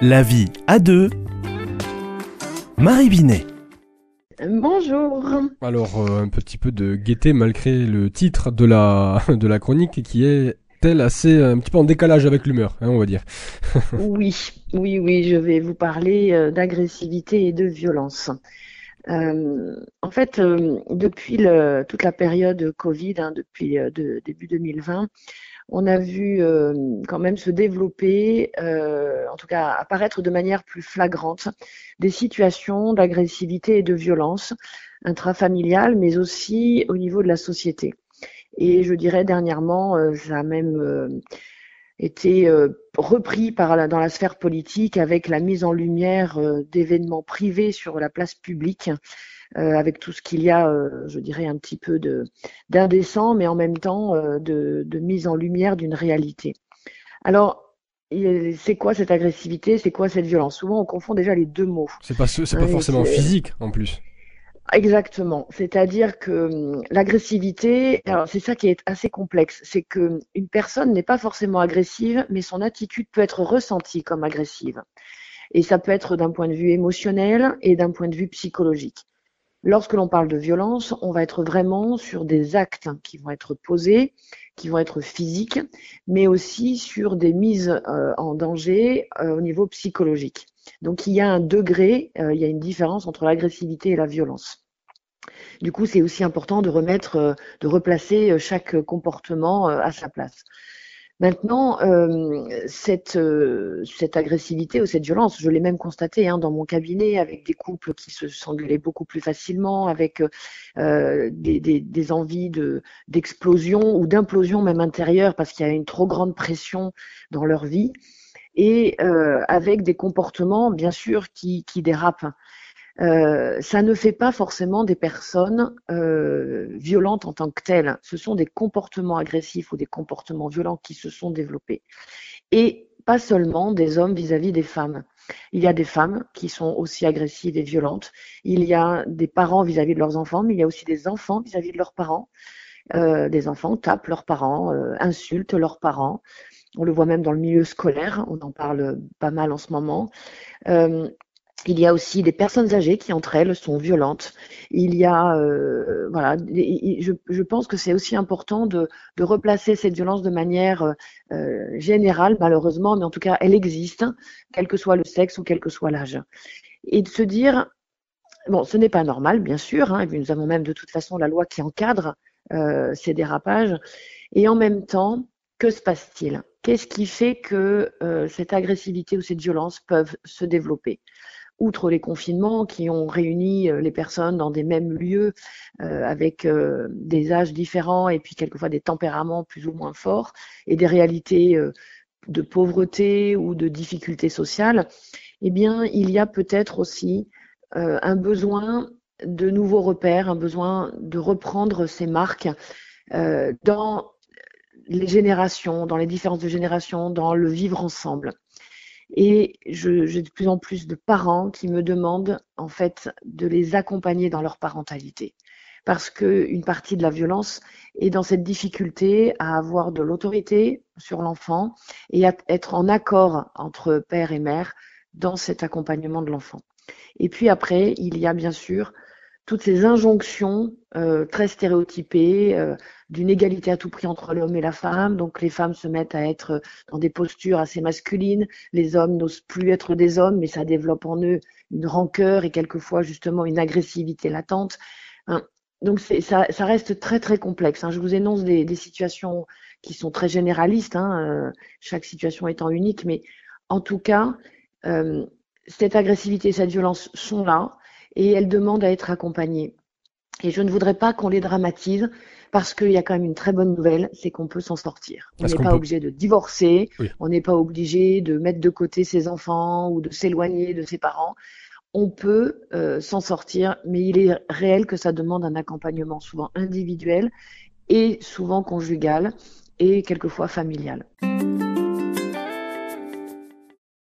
La vie à deux. Marie Binet. Bonjour. Alors, euh, un petit peu de gaieté malgré le titre de la, de la chronique qui est tel assez un petit peu en décalage avec l'humeur, hein, on va dire. oui, oui, oui, je vais vous parler euh, d'agressivité et de violence. Euh, en fait, euh, depuis le, toute la période Covid, hein, depuis euh, de, début 2020, on a vu euh, quand même se développer, en tout cas apparaître de manière plus flagrante, des situations d'agressivité et de violence intrafamiliales, mais aussi au niveau de la société. Et je dirais dernièrement, ça a même été repris dans la sphère politique avec la mise en lumière d'événements privés sur la place publique euh, avec tout ce qu'il y a, euh, je dirais, un petit peu de d'indécent, mais en même temps euh, de, de mise en lumière d'une réalité. Alors, c'est quoi cette agressivité? C'est quoi cette violence? Souvent, on confond déjà les deux mots. C'est pas, c'est pas forcément physique en plus. Exactement. C'est-à-dire que hum, l'agressivité, alors c'est ça qui est assez complexe, c'est que une personne n'est pas forcément agressive, mais son attitude peut être ressentie comme agressive. Et ça peut être d'un point de vue émotionnel et d'un point de vue psychologique. Lorsque l'on parle de violence, on va être vraiment sur des actes qui vont être posés, qui vont être physiques, mais aussi sur des mises euh, en danger euh, au niveau psychologique. Donc il y a un degré, euh, il y a une différence entre l'agressivité et la violence. Du coup, c'est aussi important de remettre, de replacer chaque comportement à sa place. Maintenant, euh, cette, euh, cette agressivité ou cette violence, je l'ai même constaté hein, dans mon cabinet avec des couples qui se s'engueulaient beaucoup plus facilement, avec euh, des, envies de d'explosion ou d'implosion même intérieure parce qu'il y a une trop grande pression dans leur vie et avec des comportements bien sûr qui dérapent. Euh, ça ne fait pas forcément des personnes euh, violentes en tant que telles. Ce sont des comportements agressifs ou des comportements violents qui se sont développés. Et pas seulement des hommes vis-à-vis des femmes. Il y a des femmes qui sont aussi agressives et violentes. Il y a des parents vis-à-vis de leurs enfants, mais il y a aussi des enfants vis-à-vis de leurs parents. Euh, des enfants tapent leurs parents, euh, insultent leurs parents. On le voit même dans le milieu scolaire, on en parle pas mal en ce moment. Euh, il y a aussi des personnes âgées qui entre elles sont violentes. Il y a, euh, voilà, je, pense que c'est aussi important de, de, replacer cette violence de manière euh, générale, malheureusement, mais en tout cas, elle existe, quel que soit le sexe ou quel que soit l'âge. Et de se dire, bon, ce n'est pas normal, bien sûr, hein, nous avons même de toute façon la loi qui encadre euh, ces dérapages, et en même temps, que se passe-t-il? Qu'est-ce qui fait que cette agressivité ou cette violence peuvent se développer? Outre les confinements qui ont réuni euh, les personnes dans des mêmes lieux euh, avec euh, des âges différents et puis quelquefois des tempéraments plus ou moins forts et des réalités de pauvreté ou de difficultés sociales, eh bien, il y a peut-être aussi un besoin de nouveaux repères, un besoin de reprendre ces marques dans les générations, dans les différences de générations, dans le vivre ensemble. Et j'ai de plus en plus de parents qui me demandent en fait de les accompagner dans leur parentalité. Parce qu'une partie de la violence est dans cette difficulté à avoir de l'autorité sur l'enfant et à être en accord entre père et mère dans cet accompagnement de l'enfant. Et puis après, il y a bien sûr toutes ces injonctions euh, très stéréotypées euh, d'une égalité à tout prix entre l'homme et la femme. Donc les femmes se mettent à être dans des postures assez masculines, les hommes n'osent plus être des hommes, mais ça développe en eux une rancœur et quelquefois justement une agressivité latente. Hein. Donc ça, ça, reste très très complexe. Hein. Je vous énonce des, des, situations qui sont très généralistes, hein, euh, chaque situation étant unique, mais en tout cas, euh, cette agressivité, cette violence sont là et elles demandent à être accompagnées. Et je ne voudrais pas qu'on les dramatise parce qu'il y a quand même une très bonne nouvelle, c'est qu'on peut s'en sortir. On n'est pas obligé de divorcer, on n'est pas obligé de mettre de côté ses enfants ou de s'éloigner de ses parents. On peut euh, s'en sortir, mais il est réel que ça demande un accompagnement souvent individuel et souvent conjugal et quelquefois familial.